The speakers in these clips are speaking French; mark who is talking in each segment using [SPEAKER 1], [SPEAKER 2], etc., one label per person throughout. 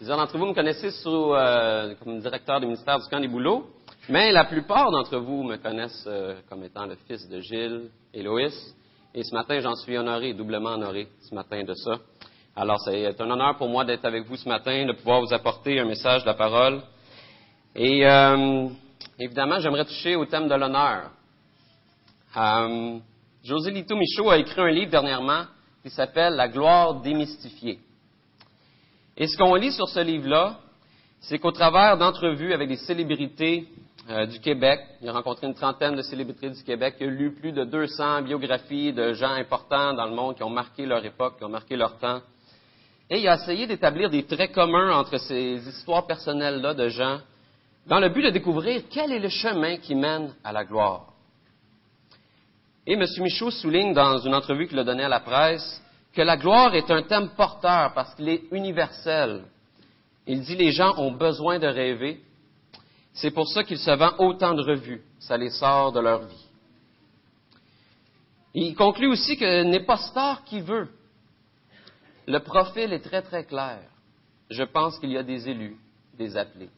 [SPEAKER 1] Plusieurs d'entre vous me connaissez sous, euh, comme directeur du ministère du camp des boulots, mais la plupart d'entre vous me connaissent euh, comme étant le fils de Gilles et Loïs. Et ce matin, j'en suis honoré, doublement honoré ce matin de ça. Alors, c'est un honneur pour moi d'être avec vous ce matin, de pouvoir vous apporter un message de la parole. Et euh, évidemment, j'aimerais toucher au thème de l'honneur. Euh, José Lito Michaud a écrit un livre dernièrement qui s'appelle La gloire démystifiée. Et ce qu'on lit sur ce livre-là, c'est qu'au travers d'entrevues avec des célébrités euh, du Québec, il a rencontré une trentaine de célébrités du Québec, il a lu plus de 200 biographies de gens importants dans le monde qui ont marqué leur époque, qui ont marqué leur temps. Et il a essayé d'établir des traits communs entre ces histoires personnelles-là de gens, dans le but de découvrir quel est le chemin qui mène à la gloire. Et M. Michaud souligne dans une entrevue qu'il a donnée à la presse que la gloire est un thème porteur parce qu'il est universel. Il dit les gens ont besoin de rêver. C'est pour ça qu'il se vend autant de revues. Ça les sort de leur vie. Il conclut aussi que n'est pas star qui veut. Le profil est très très clair. Je pense qu'il y a des élus, des appelés.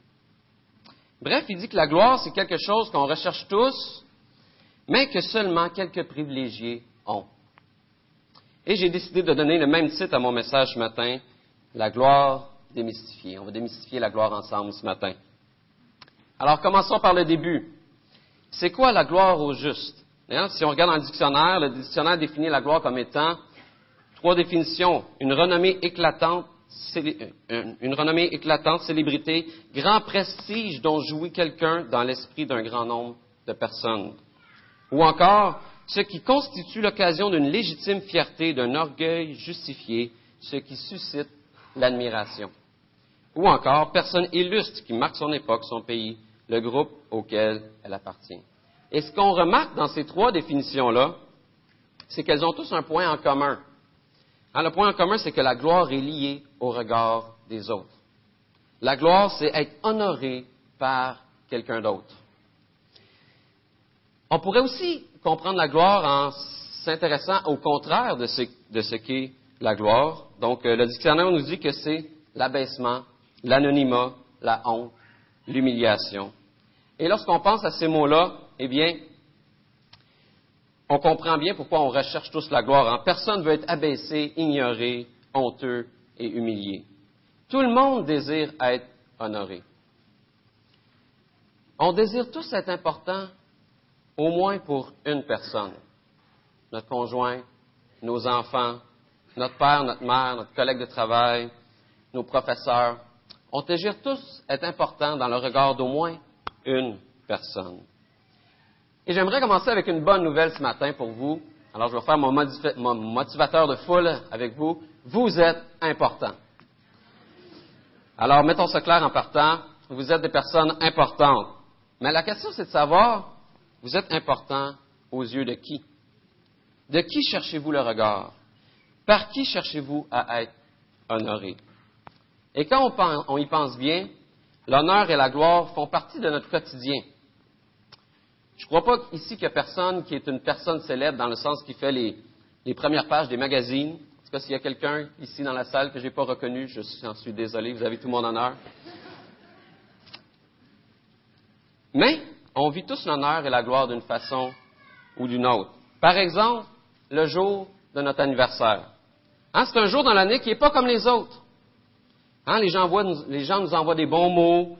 [SPEAKER 1] Bref, il dit que la gloire, c'est quelque chose qu'on recherche tous, mais que seulement quelques privilégiés ont. Et j'ai décidé de donner le même titre à mon message ce matin, La gloire démystifiée. On va démystifier la gloire ensemble ce matin. Alors commençons par le début. C'est quoi la gloire au juste? Hein, si on regarde dans le dictionnaire, le dictionnaire définit la gloire comme étant trois définitions. Une renommée éclatante, euh, une renommée éclatante, célébrité, grand prestige dont jouit quelqu'un dans l'esprit d'un grand nombre de personnes. Ou encore, ce qui constitue l'occasion d'une légitime fierté, d'un orgueil justifié, ce qui suscite l'admiration. Ou encore, personne illustre qui marque son époque, son pays, le groupe auquel elle appartient. Et ce qu'on remarque dans ces trois définitions-là, c'est qu'elles ont tous un point en commun. Hein, le point en commun, c'est que la gloire est liée au regard des autres. La gloire, c'est être honoré par quelqu'un d'autre. On pourrait aussi comprendre la gloire en s'intéressant au contraire de ce, qu'est la gloire. Donc, euh, le dictionnaire nous dit que c'est l'abaissement, l'anonymat, la honte, l'humiliation. Et lorsqu'on pense à ces mots-là, eh bien, on comprend bien pourquoi on recherche tous la gloire. Personne ne veut être abaissé, ignoré, honteux et humilié. Tout le monde désire être honoré. On désire tous être important au moins pour une personne, notre conjoint, nos enfants, notre père, notre mère, notre collègue de travail, nos professeurs. On désire tous être importants dans le regard d'au moins une personne. Et j'aimerais commencer avec une bonne nouvelle ce matin pour vous. Alors, je vais faire mon, mon motivateur de foule avec vous. Vous êtes important. Alors, mettons ça clair en partant. Vous êtes des personnes importantes. Mais la question, c'est de savoir, vous êtes important aux yeux de qui? De qui cherchez-vous le regard? Par qui cherchez-vous à être honoré? Et quand on, y pense bien, l'honneur et la gloire font partie de notre quotidien. Je ne crois pas ici qu'il y a personne qui est une personne célèbre dans le sens qui fait les, premières pages des magazines. En tout cas, s'il y a quelqu'un ici dans la salle que je n'ai pas reconnu, je suis désolé, vous avez tout mon honneur. Mais on vit tous l'honneur et la gloire d'une façon ou d'une autre. Par exemple, le jour de notre anniversaire. Hein, c'est un jour dans l'année qui n'est pas comme les autres. Hein, les, gens nous envoient des bons mots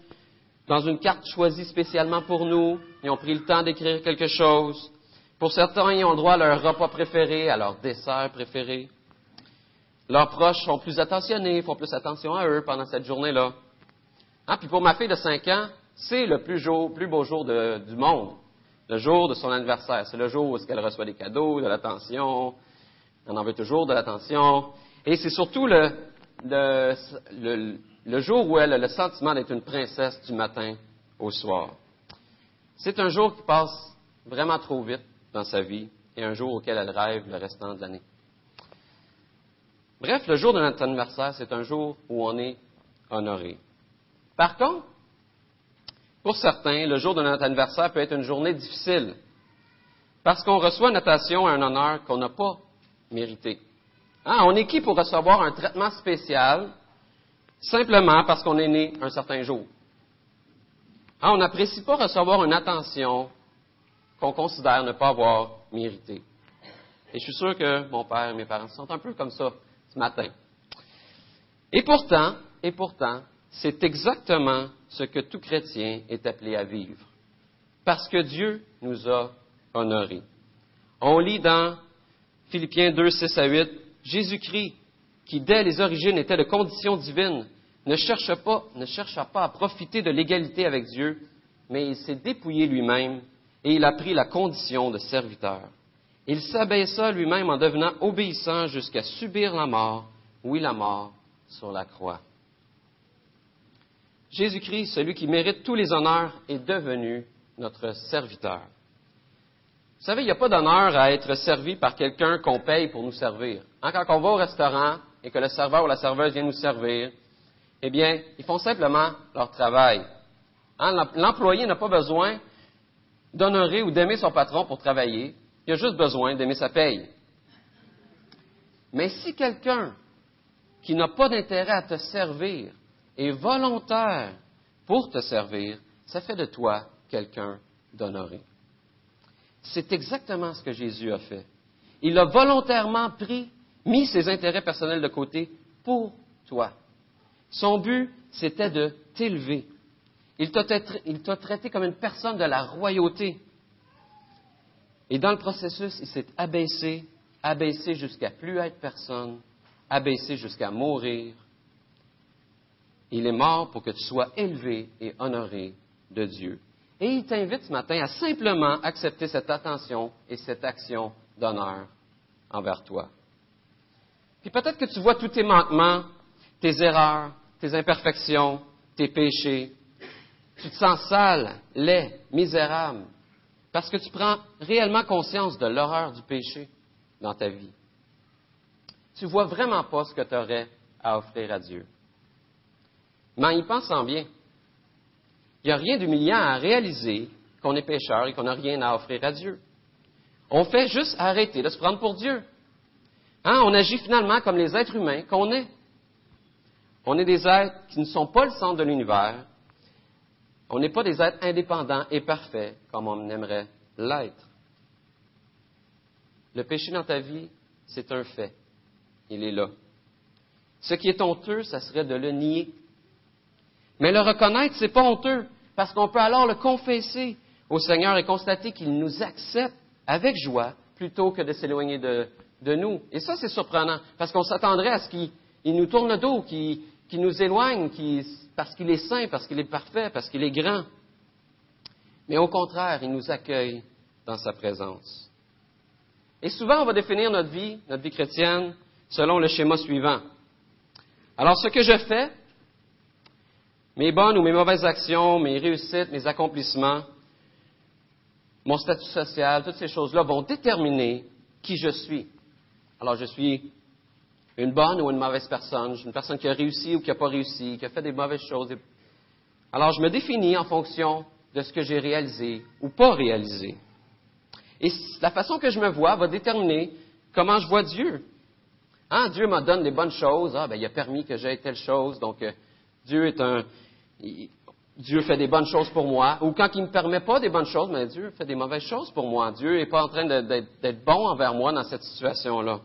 [SPEAKER 1] dans une carte choisie spécialement pour nous. Ils ont pris le temps d'écrire quelque chose. Pour certains, ils ont droit à leur repas préféré, à leur dessert préféré. Leurs proches sont plus attentionnés, font plus attention à eux pendant cette journée-là. Hein, puis pour ma fille de 5 ans, c'est le plus, beau jour du monde, le jour de son anniversaire. C'est le jour où elle reçoit des cadeaux, de l'attention. On en veut toujours de l'attention. Et c'est surtout le, jour où elle a le sentiment d'être une princesse du matin au soir. C'est un jour qui passe vraiment trop vite dans sa vie et un jour auquel elle rêve le restant de l'année. Bref, le jour de notre anniversaire, c'est un jour où on est honoré. Par contre, pour certains, le jour de notre anniversaire peut être une journée difficile parce qu'on reçoit une notation à un honneur qu'on n'a pas mérité. Hein, on est qui pour recevoir un traitement spécial simplement parce qu'on est né un certain jour? Hein, on n'apprécie pas recevoir une attention qu'on considère ne pas avoir mérité. Et je suis sûr que mon père et mes parents sont un peu comme ça ce matin. Et pourtant, et pourtant, c'est exactement ce que tout chrétien est appelé à vivre. Parce que Dieu nous a honorés. On lit dans Philippiens 2, 6 à 8, Jésus-Christ, qui dès les origines était de condition divine, ne cherche pas, ne chercha pas à profiter de l'égalité avec Dieu, mais il s'est dépouillé lui-même et il a pris la condition de serviteur. Il s'abaissa lui-même en devenant obéissant jusqu'à subir la mort, oui la mort, sur la croix. Jésus-Christ, celui qui mérite tous les honneurs, est devenu notre serviteur. Vous savez, il n'y a pas d'honneur à être servi par quelqu'un qu'on paye pour nous servir. Hein, quand on va au restaurant et que le serveur ou la serveuse vient nous servir, eh bien, ils font simplement leur travail. Hein, l'employé n'a pas besoin d'honorer ou d'aimer son patron pour travailler. Il a juste besoin d'aimer sa paye. Mais si quelqu'un qui n'a pas d'intérêt à te servir est volontaire pour te servir, ça fait de toi quelqu'un d'honoré. C'est exactement ce que Jésus a fait. Il a volontairement pris, mis ses intérêts personnels de côté pour toi. Son but, c'était de t'élever. Il t'a traité comme une personne de la royauté. Et dans le processus, il s'est abaissé, abaissé jusqu'à plus être personne, abaissé jusqu'à mourir. Il est mort pour que tu sois élevé et honoré de Dieu. Et il t'invite ce matin à simplement accepter cette attention et cette action d'honneur envers toi. Puis peut-être que tu vois tous tes manquements, tes erreurs, tes imperfections, tes péchés. Tu te sens sale, laid, misérable, parce que tu prends réellement conscience de l'horreur du péché dans ta vie. Tu vois vraiment pas ce que tu aurais à offrir à Dieu. Mais en y pensant bien, il n'y a rien d'humiliant à réaliser qu'on est pécheur et qu'on n'a rien à offrir à Dieu. On fait juste arrêter de se prendre pour Dieu. Hein? On agit finalement comme les êtres humains qu'on est. On est des êtres qui ne sont pas le centre de l'univers. On n'est pas des êtres indépendants et parfaits comme on aimerait l'être. Le péché dans ta vie, c'est un fait. Il est là. Ce qui est honteux, ça serait de le nier mais le reconnaître, c'est pas honteux, parce qu'on peut alors le confesser au Seigneur et constater qu'il nous accepte avec joie plutôt que de s'éloigner de, nous. Et ça, c'est surprenant, parce qu'on s'attendrait à ce qu'il nous tourne le dos, qu'il nous éloigne, parce qu'il est saint, parce qu'il est parfait, parce qu'il est grand. Mais au contraire, il nous accueille dans sa présence. Et souvent, on va définir notre vie, notre vie chrétienne, selon le schéma suivant. Alors, ce que je fais, mes bonnes ou mes mauvaises actions, mes réussites, mes accomplissements, mon statut social, toutes ces choses-là vont déterminer qui je suis. Alors, je suis une bonne ou une mauvaise personne, une personne qui a réussi ou qui n'a pas réussi, qui a fait des mauvaises choses. Alors, je me définis en fonction de ce que j'ai réalisé ou pas réalisé. Et la façon que je me vois va déterminer comment je vois Dieu. Hein, Dieu me donne des bonnes choses. Ah, ben, il a permis que j'aie telle chose, donc euh, Dieu est un, Dieu fait des bonnes choses pour moi. Ou quand il ne me permet pas des bonnes choses, mais Dieu fait des mauvaises choses pour moi. Dieu n'est pas en train d'être bon envers moi dans cette situation-là.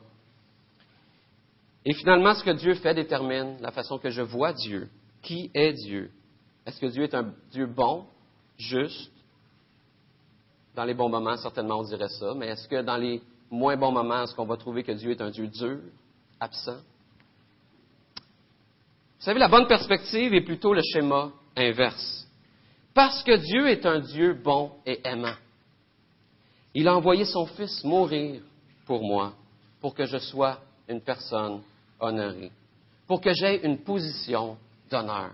[SPEAKER 1] Et finalement, ce que Dieu fait détermine la façon que je vois Dieu. Qui est Dieu? Est-ce que Dieu est un Dieu bon, juste? Dans les bons moments, certainement, on dirait ça. Mais est-ce que dans les moins bons moments, est-ce qu'on va trouver que Dieu est un Dieu dur, absent? Vous savez, la bonne perspective est plutôt le schéma inverse. Parce que Dieu est un Dieu bon et aimant. Il a envoyé son Fils mourir pour moi, pour que je sois une personne honorée, pour que j'aie une position d'honneur.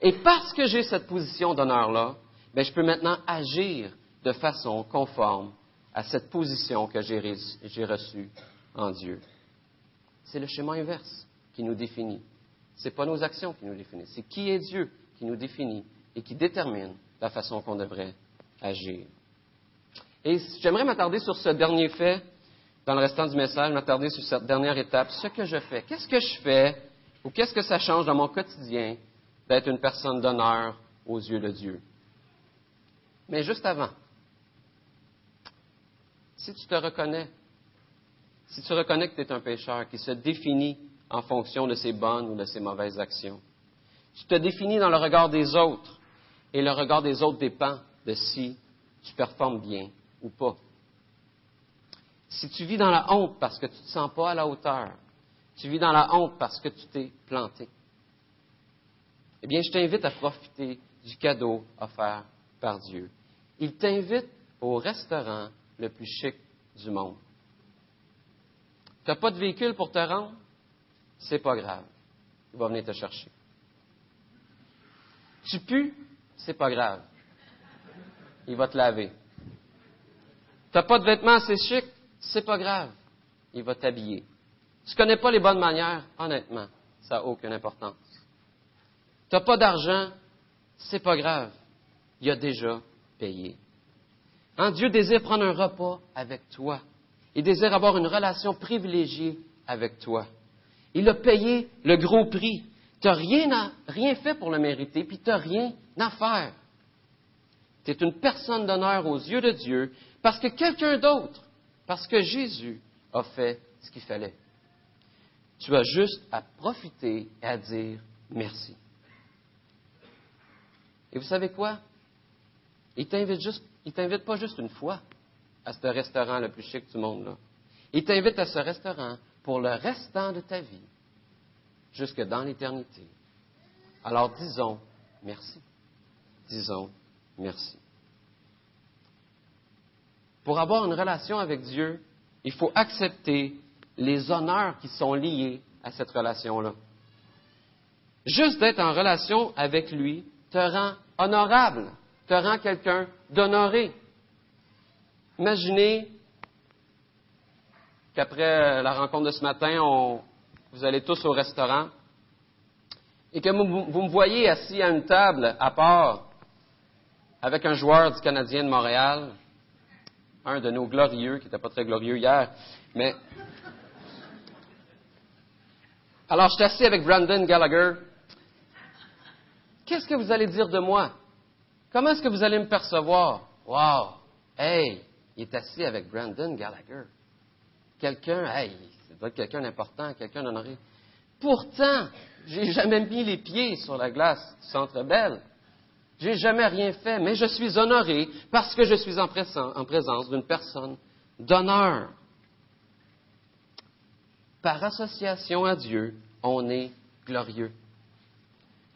[SPEAKER 1] Et parce que j'ai cette position d'honneur-là, ben, je peux maintenant agir de façon conforme à cette position que j'ai reçue en Dieu. C'est le schéma inverse qui nous définit. Ce n'est pas nos actions qui nous définissent, c'est qui est Dieu qui nous définit et qui détermine la façon qu'on devrait agir. Et j'aimerais m'attarder sur ce dernier fait dans le restant du message, m'attarder sur cette dernière étape, ce que je fais. Qu'est-ce que je fais Ou qu'est-ce que ça change dans mon quotidien d'être une personne d'honneur aux yeux de Dieu? Mais juste avant, si tu te reconnais, si tu reconnais que tu es un pécheur qui se définit en fonction de ses bonnes ou de ses mauvaises actions, tu te définis dans le regard des autres et le regard des autres dépend de si tu performes bien ou pas. Si tu vis dans la honte parce que tu ne te sens pas à la hauteur, tu vis dans la honte parce que tu t'es planté, eh bien, je t'invite à profiter du cadeau offert par Dieu. Il t'invite au restaurant le plus chic du monde. Tu n'as pas de véhicule pour te rendre? C'est pas grave. Il va venir te chercher. Tu pues? C'est pas grave. Il va te laver. Tu n'as pas de vêtements assez chic? C'est pas grave. Il va t'habiller. Tu connais pas les bonnes manières? Honnêtement, ça n'a aucune importance. Tu n'as pas d'argent? C'est pas grave. Il a déjà payé. Dieu désire prendre un repas avec toi. Il désire avoir une relation privilégiée avec toi. Il a payé le gros prix. Tu n'as rien, fait pour le mériter, puis tu n'as rien à faire. Tu es une personne d'honneur aux yeux de Dieu parce que quelqu'un d'autre, parce que Jésus a fait ce qu'il fallait. Tu as juste à profiter et à dire merci. Et vous savez quoi? Il t'invite juste il t'invite pas juste une fois à ce restaurant le plus chic du monde. Il t'invite à ce restaurant pour le restant de ta vie, jusque dans l'éternité. Alors disons merci. Disons merci. Pour avoir une relation avec Dieu, il faut accepter les honneurs qui sont liés à cette relation-là. Juste d'être en relation avec lui te rend honorable te rend quelqu'un d'honoré. Imaginez qu'après la rencontre de ce matin, vous allez tous au restaurant et que vous, vous, me voyez assis à une table à part avec un joueur du Canadien de Montréal, un de nos glorieux, qui n'était pas très glorieux hier, mais... Alors, je suis assis avec Brandon Gallagher. Qu'est-ce que vous allez dire de moi? Comment est-ce que vous allez me percevoir? Wow! Hey! Il est assis avec Brandon Gallagher. Quelqu'un, hey, c'est doit être quelqu'un d'important, quelqu'un d'honoré. Pourtant, j'ai jamais mis les pieds sur la glace du Centre Belle. J'ai jamais rien fait, mais je suis honoré parce que je suis en présence d'une personne d'honneur. Par association à Dieu, on est glorieux.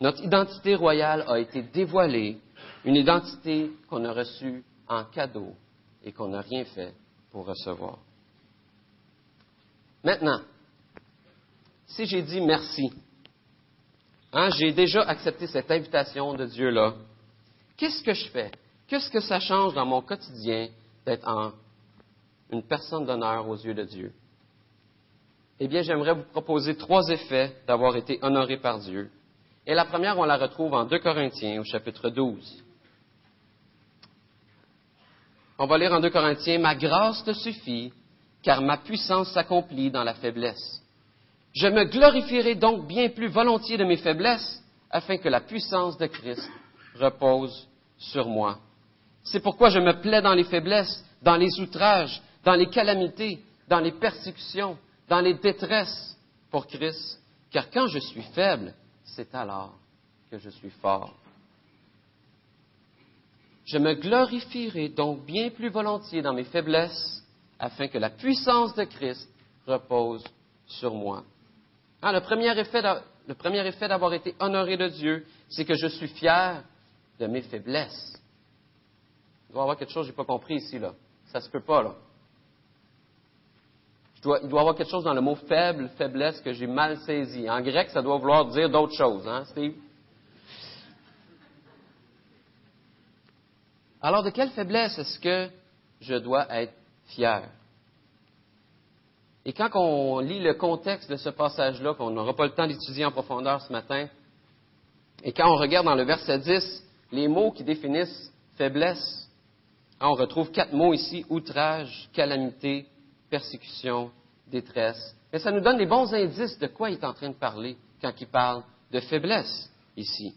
[SPEAKER 1] Notre identité royale a été dévoilée une identité qu'on a reçue en cadeau et qu'on n'a rien fait pour recevoir. Maintenant, si j'ai dit merci, hein, j'ai déjà accepté cette invitation de Dieu-là, qu'est-ce que je fais? Qu'est-ce que ça change dans mon quotidien d'être une personne d'honneur aux yeux de Dieu? Eh bien, j'aimerais vous proposer trois effets d'avoir été honoré par Dieu. Et la première, on la retrouve en 2 Corinthiens au chapitre 12. On va lire en 2 Corinthiens, Ma grâce te suffit, car ma puissance s'accomplit dans la faiblesse. Je me glorifierai donc bien plus volontiers de mes faiblesses, afin que la puissance de Christ repose sur moi. C'est pourquoi je me plais dans les faiblesses, dans les outrages, dans les calamités, dans les persécutions, dans les détresses pour Christ, car quand je suis faible, c'est alors que je suis fort. Je me glorifierai donc bien plus volontiers dans mes faiblesses, afin que la puissance de Christ repose sur moi. Ah, le premier effet d'avoir été honoré de Dieu, c'est que je suis fier de mes faiblesses. Il doit y avoir quelque chose que je n'ai pas compris ici, là. Ça se peut pas, là. il doit y avoir quelque chose dans le mot faible, faiblesse, que j'ai mal saisi. En grec, ça doit vouloir dire d'autres choses, hein, Steve? Alors, de quelle faiblesse est-ce que je dois être Et quand on lit le contexte de ce passage-là, qu'on n'aura pas le temps d'étudier en profondeur ce matin, et quand on regarde dans le verset 10 les mots qui définissent faiblesse, hein, on retrouve quatre mots ici, outrage, calamité, persécution, détresse. Mais ça nous donne des bons indices de quoi il est en train de parler quand il parle de faiblesse ici.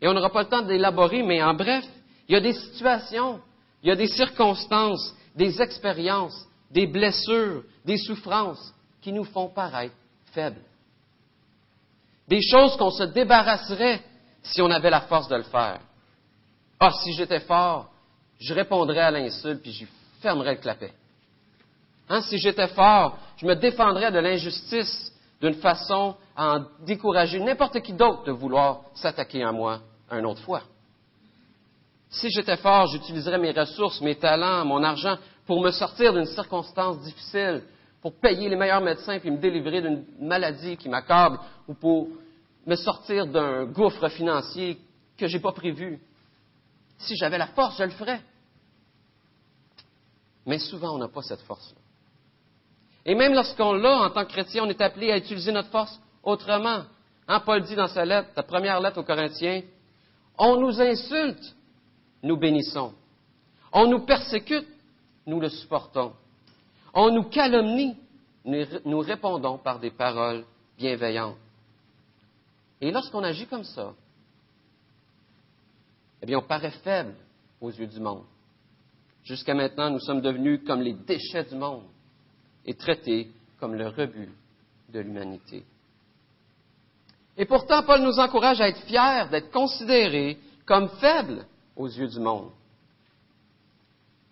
[SPEAKER 1] Et on n'aura pas le temps d'élaborer, mais en bref, il y a des situations, il y a des circonstances, des expériences, des blessures, des souffrances qui nous font paraître faibles. Des choses qu'on se débarrasserait si on avait la force de le faire. Ah, si j'étais fort, je répondrais à l'insulte puis j'y fermerais le clapet. Hein, si j'étais fort, je me défendrais de l'injustice d'une façon à en décourager n'importe qui d'autre de vouloir s'attaquer à moi une autre fois. Si j'étais fort, j'utiliserais mes ressources, mes talents, mon argent pour me sortir d'une circonstance difficile, pour payer les meilleurs médecins puis me délivrer d'une maladie qui m'accable ou pour me sortir d'un gouffre financier que je n'ai pas prévu. Si j'avais la force, je le ferais. Mais souvent, on n'a pas cette force-là. Et même lorsqu'on l'a en tant que chrétien, on est appelé à utiliser notre force autrement. Hein, Paul dit dans sa lettre, sa première lettre aux Corinthiens, on nous insulte, nous bénissons. On nous persécute, nous le supportons. On nous calomnie, nous répondons par des paroles bienveillantes. Et lorsqu'on agit comme ça, eh bien, on paraît faible aux yeux du monde. Jusqu'à maintenant, nous sommes devenus comme les déchets du monde et traités comme le rebut de l'humanité. Et pourtant, Paul nous encourage à être fiers d'être considérés comme faibles aux yeux du monde.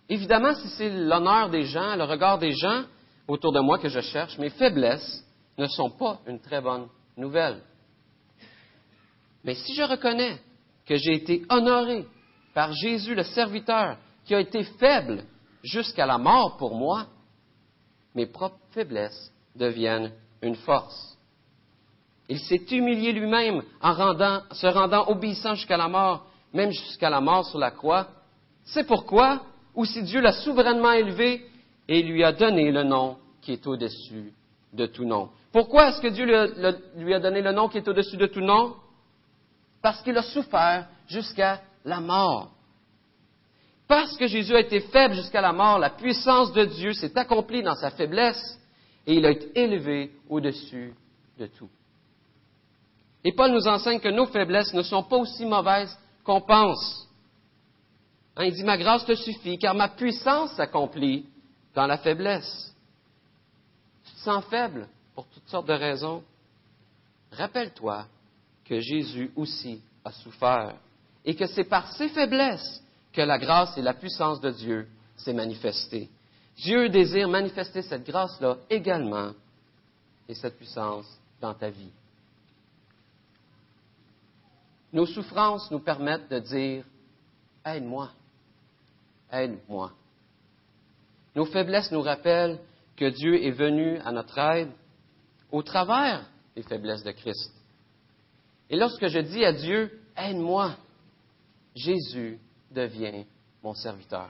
[SPEAKER 1] Évidemment, si c'est l'honneur des gens, le regard des gens autour de moi que je cherche, mes faiblesses ne sont pas une très bonne nouvelle. Mais si je reconnais que j'ai été honoré par Jésus le serviteur, qui a été faible jusqu'à la mort pour moi, mes propres faiblesses deviennent une force. Il s'est humilié lui-même en se rendant obéissant jusqu'à la mort, même jusqu'à la mort sur la croix. C'est pourquoi, ou si Dieu l'a souverainement élevé et lui a donné le nom qui est au-dessus de tout nom. Pourquoi est-ce que Dieu lui a donné le nom qui est au-dessus de tout nom? Parce qu'il a souffert jusqu'à la mort. Parce que Jésus a été faible jusqu'à la mort, la puissance de Dieu s'est accomplie dans sa faiblesse et il a été élevé au-dessus de tout. Et Paul nous enseigne que nos faiblesses ne sont pas aussi mauvaises qu'on pense. Hein, il dit, ma grâce te suffit, car ma puissance s'accomplit dans la faiblesse. Tu te sens faible pour toutes sortes de raisons. Rappelle-toi que Jésus aussi a souffert et que c'est par ses faiblesses que la grâce et la puissance de Dieu s'est manifestée. Dieu désire manifester cette grâce-là également et cette puissance dans ta vie. Nos souffrances nous permettent de dire Aide-moi, aide-moi. Nos faiblesses nous rappellent que Dieu est venu à notre aide au travers des faiblesses de Christ. Et lorsque je dis à Dieu Aide-moi, Jésus devient mon serviteur.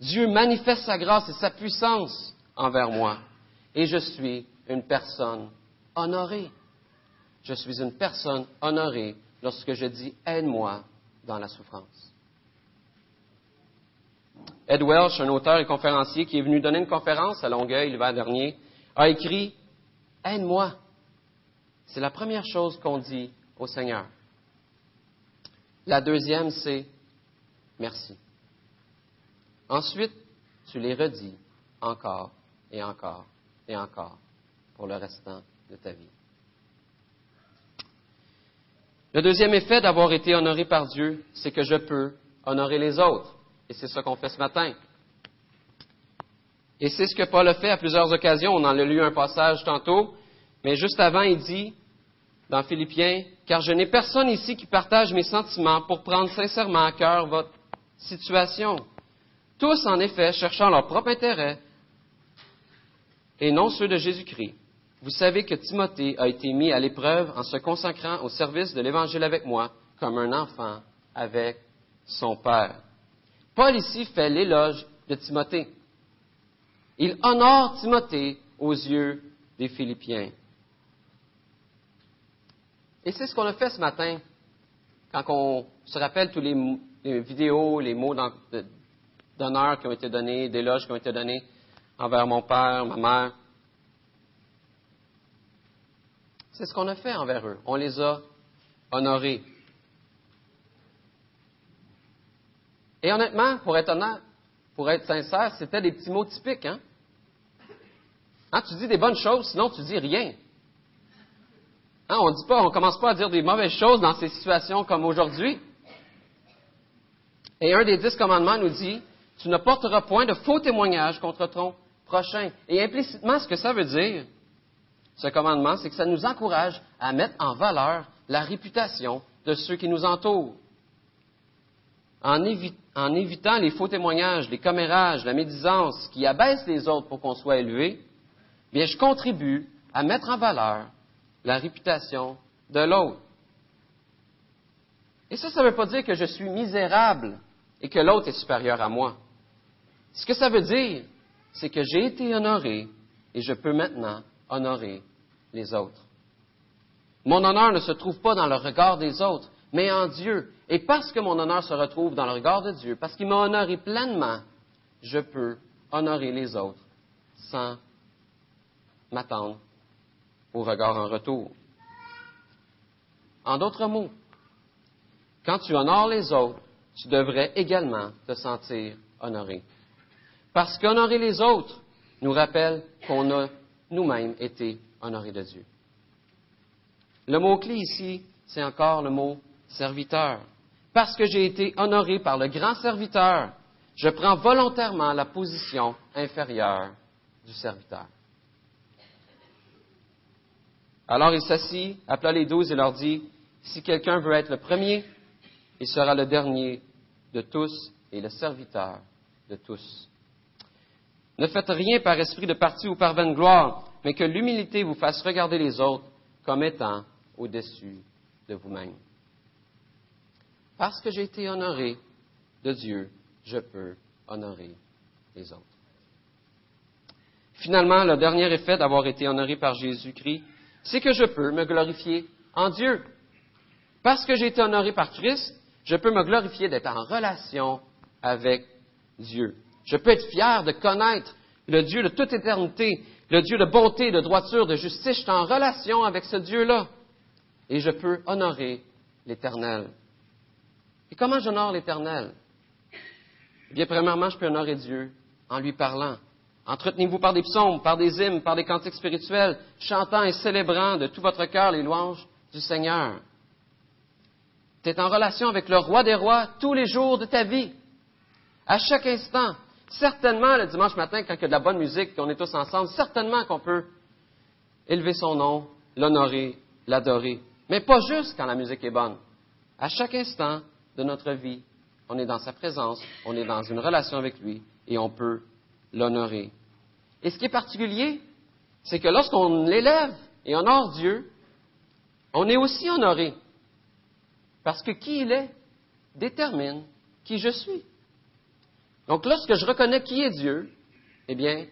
[SPEAKER 1] Dieu manifeste sa grâce et sa puissance envers moi. Et je suis une personne honorée. Je suis une personne honorée lorsque je dis aide-moi dans la souffrance. Ed Welsh, un auteur et conférencier qui est venu donner une conférence à Longueuil l'hiver dernier, a écrit Aide-moi. C'est la première chose qu'on dit au Seigneur. La deuxième, c'est merci. Ensuite, tu les redis encore et encore et encore pour le restant de ta vie. Le deuxième effet d'avoir été honoré par Dieu, c'est que je peux honorer les autres. Et c'est ce qu'on fait ce matin. Et c'est ce que Paul a fait à plusieurs occasions. On en a lu un passage tantôt. Mais juste avant, il dit, dans Philippiens, car je n'ai personne ici qui partage mes sentiments pour prendre sincèrement à cœur votre situation. Tous, en effet, cherchant leur propre intérêt et non ceux de Jésus-Christ. Vous savez que Timothée a été mis à l'épreuve en se consacrant au service de l'Évangile avec moi, comme un enfant avec son Père. Paul ici fait l'éloge de Timothée. Il honore Timothée aux yeux des Philippiens. Et c'est ce qu'on a fait ce matin, quand on se rappelle tous les, vidéos, les mots d'honneur qui ont été donnés, d'éloges qui ont été donnés envers mon père, ma mère. C'est ce qu'on a fait envers eux. On les a honorés. Et honnêtement, pour être honnête, pour être sincère, c'était des petits mots typiques. Hein? hein? tu dis des bonnes choses, sinon tu dis rien. Hein, on on commence pas à dire des mauvaises choses dans ces situations comme aujourd'hui. Et un des dix commandements nous dit, tu ne porteras point de faux témoignages contre ton prochain. Et implicitement, ce que ça veut dire, ce commandement, c'est que ça nous encourage à mettre en valeur la réputation de ceux qui nous entourent. En, évitant les faux témoignages, les commérages, la médisance qui abaissent les autres pour qu'on soit élevé, je contribue à mettre en valeur la réputation de l'autre. Et ça, ça ne veut pas dire que je suis misérable et que l'autre est supérieur à moi. Ce que ça veut dire, c'est que j'ai été honoré et je peux maintenant honorer les autres. Mon honneur ne se trouve pas dans le regard des autres, mais en Dieu. Et parce que mon honneur se retrouve dans le regard de Dieu, parce qu'il m'a honoré pleinement, je peux honorer les autres sans m'attendre au regard en retour. En d'autres mots, quand tu honores les autres, tu devrais également te sentir honoré. Parce qu'honorer les autres nous rappelle qu'on a nous-mêmes été honorés de Dieu. Le mot-clé ici, c'est encore le mot serviteur. Parce que j'ai été honoré par le grand serviteur, je prends volontairement la position inférieure du serviteur. Alors il s'assit, appela les douze et leur dit, Si quelqu'un veut être le premier, il sera le dernier de tous et le serviteur de tous. Ne faites rien par esprit de parti ou par vaine gloire, mais que l'humilité vous fasse regarder les autres comme étant au-dessus de vous-même. Parce que j'ai été honoré de Dieu, je peux honorer les autres. Finalement, le dernier effet d'avoir été honoré par Jésus-Christ, c'est que je peux me glorifier en Dieu. Parce que j'ai été honoré par Christ, je peux me glorifier d'être en relation avec Dieu. Je peux être fier de connaître le Dieu de toute éternité, le Dieu de bonté, de droiture, de justice. Je suis en relation avec ce Dieu-là. Et je peux honorer l'Éternel. Et comment j'honore l'Éternel? Eh bien, premièrement, je peux honorer Dieu en lui parlant. Entretenez-vous par des psaumes, par des hymnes, par des cantiques spirituels, chantant et célébrant de tout votre cœur les louanges du Seigneur. Tu es en relation avec le roi des rois tous les jours de ta vie, à chaque instant. Certainement, le dimanche matin, quand il y a de la bonne musique, qu'on est tous ensemble, certainement qu'on peut élever son nom, l'honorer, l'adorer. Mais pas juste quand la musique est bonne. À chaque instant de notre vie, on est dans sa présence, on est dans une relation avec lui et on peut l'honorer. Et ce qui est particulier, c'est que lorsqu'on l'élève et honore Dieu, on est aussi honoré. Parce que qui il est détermine qui je suis. Donc lorsque je reconnais qui est Dieu, eh bien,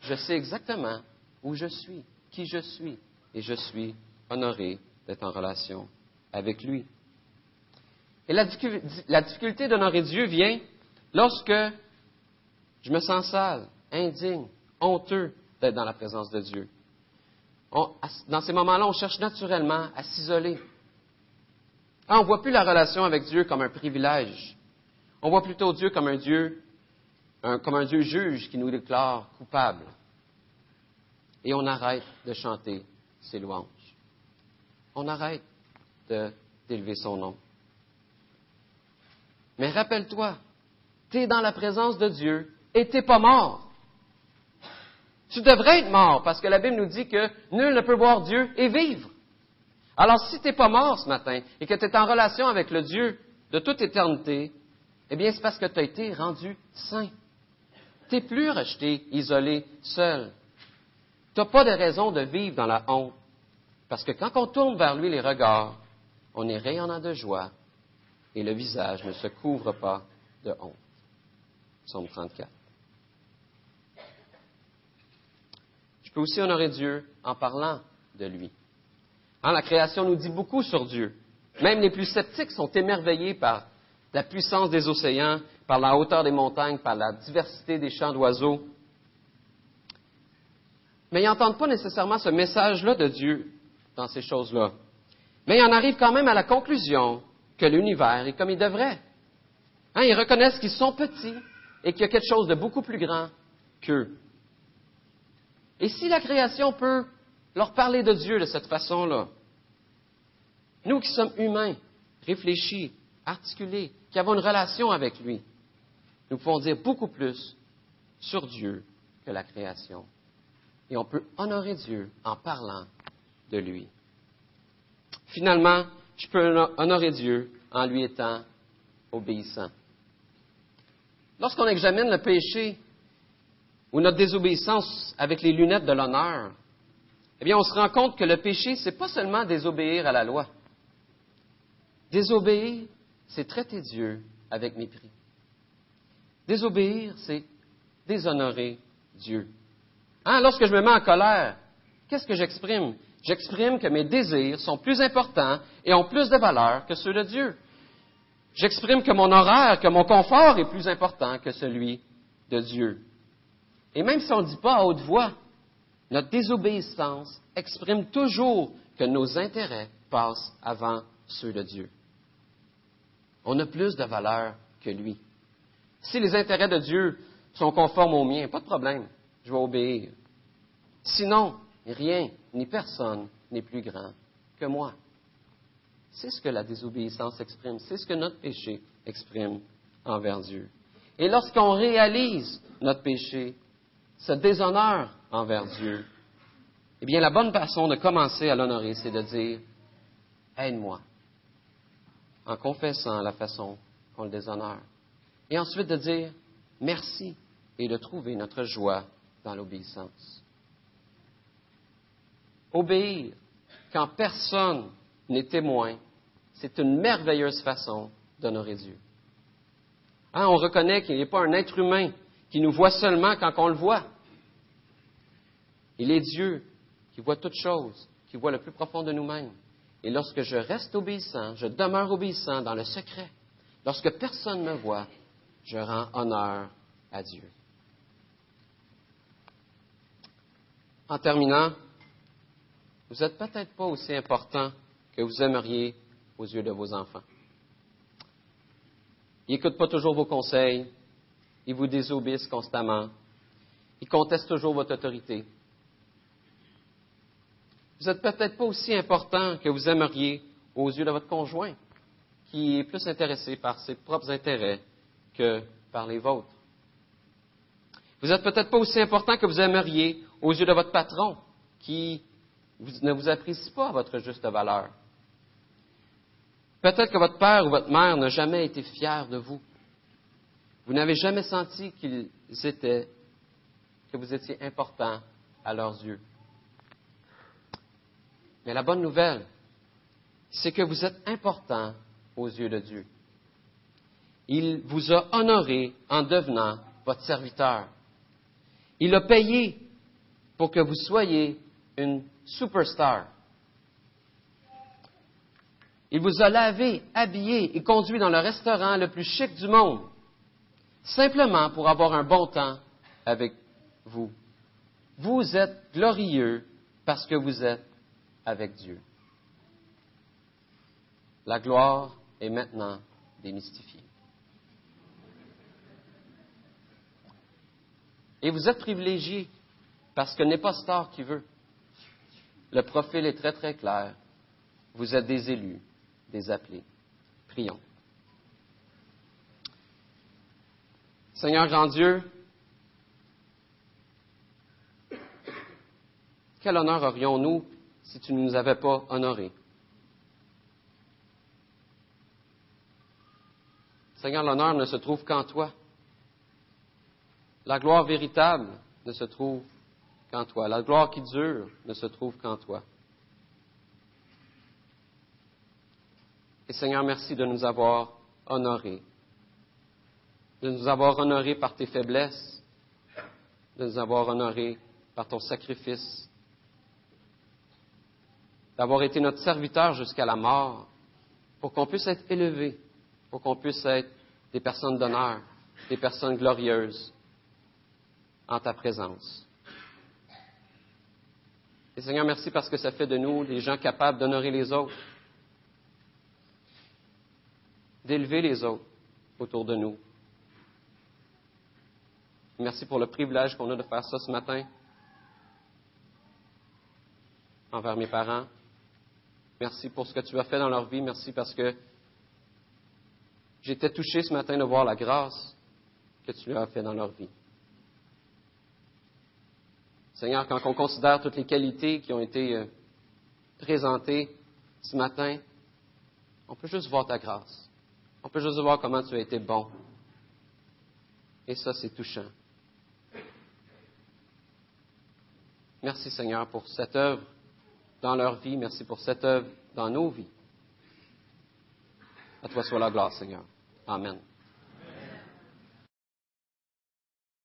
[SPEAKER 1] je sais exactement où je suis, qui je suis, et je suis honoré d'être en relation avec lui. Et la, difficulté d'honorer Dieu vient lorsque je me sens sale, indigne, honteux d'être dans la présence de Dieu. dans ces moments-là, on cherche naturellement à s'isoler. Ah, on ne voit plus la relation avec Dieu comme un privilège. On voit plutôt Dieu comme un Dieu, comme un Dieu juge qui nous déclare coupables. Et on arrête de chanter ses louanges. On arrête d'élever son nom. Mais rappelle-toi, tu es dans la présence de Dieu et tu n'es pas mort. Tu devrais être mort parce que la Bible nous dit que nul ne peut voir Dieu et vivre. Alors si tu n'es pas mort ce matin et que tu es en relation avec le Dieu de toute éternité, eh bien, c'est parce que tu as été rendu saint. Tu n'es plus rejeté, isolé, seul. Tu n'as pas de raison de vivre dans la honte. Parce que quand on tourne vers lui les regards, on est rayonnant de joie et le visage ne se couvre pas de honte. Psaume 34. Je peux aussi honorer Dieu en parlant de lui. Hein, la création nous dit beaucoup sur Dieu. Même les plus sceptiques sont émerveillés par la puissance des océans, par la hauteur des montagnes, par la diversité des champs d'oiseaux. Mais ils n'entendent pas nécessairement ce message-là de Dieu dans ces choses-là. Mais ils en arrivent quand même à la conclusion que l'univers est comme il devrait. Hein, ils reconnaissent qu'ils sont petits et qu'il y a quelque chose de beaucoup plus grand qu'eux. Et si la création peut leur parler de Dieu de cette façon-là, nous qui sommes humains, réfléchis, articulés, qui avons une relation avec lui, nous pouvons dire beaucoup plus sur Dieu que la création. Et on peut honorer Dieu en parlant de lui. Finalement, je peux honorer Dieu en lui étant obéissant. Lorsqu'on examine le péché ou notre désobéissance avec les lunettes de l'honneur, eh bien, on se rend compte que le péché, ce n'est pas seulement désobéir à la loi. Désobéir, c'est traiter Dieu avec mépris. Désobéir, c'est déshonorer Dieu. Hein, lorsque je me mets en colère, qu'est-ce que j'exprime? J'exprime que mes désirs sont plus importants et ont plus de valeur que ceux de Dieu. J'exprime que mon horaire, que mon confort est plus important que celui de Dieu. Et même si on ne dit pas à haute voix, notre désobéissance exprime toujours que nos intérêts passent avant ceux de Dieu. On a plus de valeur que lui. Si les intérêts de Dieu sont conformes aux miens, pas de problème, je vais obéir. Sinon, rien ni personne n'est plus grand que moi. C'est ce que la désobéissance exprime, c'est ce que notre péché exprime envers Dieu. Et lorsqu'on réalise notre péché, ce déshonneur envers Dieu, eh bien, la bonne façon de commencer à l'honorer, c'est de dire Aide-moi, en confessant la façon qu'on le déshonore. Et ensuite de dire Merci et de trouver notre joie dans l'obéissance. Obéir quand personne n'est témoin, c'est une merveilleuse façon d'honorer Dieu. Hein, on reconnaît qu'il n'est pas un être humain qui nous voit seulement quand on le voit. Il est Dieu qui voit toutes choses, qui voit le plus profond de nous-mêmes. Et lorsque je reste obéissant, je demeure obéissant dans le secret, lorsque personne ne me voit, je rends honneur à Dieu. En terminant, vous n'êtes peut-être pas aussi important que vous aimeriez aux yeux de vos enfants. Ils n'écoutent pas toujours vos conseils, ils vous désobéissent constamment, ils contestent toujours votre autorité. Vous n'êtes peut-être pas aussi important que vous aimeriez aux yeux de votre conjoint, qui est plus intéressé par ses propres intérêts que par les vôtres. Vous n'êtes peut-être pas aussi important que vous aimeriez aux yeux de votre patron, qui ne vous apprécie pas à votre juste valeur. Peut-être que votre père ou votre mère n'a jamais été fier de vous. Vous n'avez jamais senti qu'ils étaient, que vous étiez important à leurs yeux. La bonne nouvelle, c'est que vous êtes important aux yeux de Dieu. Il vous a honoré en devenant votre serviteur. Il a payé pour que vous soyez une superstar. Il vous a lavé, habillé et conduit dans le restaurant le plus chic du monde, simplement pour avoir un bon temps avec vous. Vous êtes glorieux parce que vous êtes avec Dieu. La gloire est maintenant démystifiée. Et vous êtes privilégié parce que n'est pas star qui veut. Le profil est très très clair. Vous êtes des élus, des appelés. Prions. Seigneur grand Dieu, quel honneur aurions-nous si tu ne nous avais pas honorés? Seigneur, l'honneur ne se trouve qu'en toi. La gloire véritable ne se trouve qu'en toi. La gloire qui dure ne se trouve qu'en toi. Et Seigneur, merci de nous avoir honorés, de nous avoir honorés par tes faiblesses, de nous avoir honorés par ton sacrifice, d'avoir été notre serviteur jusqu'à la mort, pour qu'on puisse être élevés, pour qu'on puisse être des personnes d'honneur, des personnes glorieuses en ta présence. Et Seigneur, merci parce que ça fait de nous des gens capables d'honorer les autres, d'élever les autres autour de nous. Merci pour le privilège qu'on a de faire ça ce matin envers mes parents. Merci pour ce que tu as fait dans leur vie. Merci parce que j'étais touché ce matin de voir la grâce que tu leur as fait dans leur vie. Seigneur, quand on considère toutes les qualités qui ont été euh, présentées ce matin, on peut juste voir ta grâce. On peut juste voir comment tu as été bon. Et ça, c'est touchant. Merci Seigneur pour cette œuvre dans leur vie. Merci pour cette œuvre dans nos vies. À toi soit la gloire, Seigneur. Amen.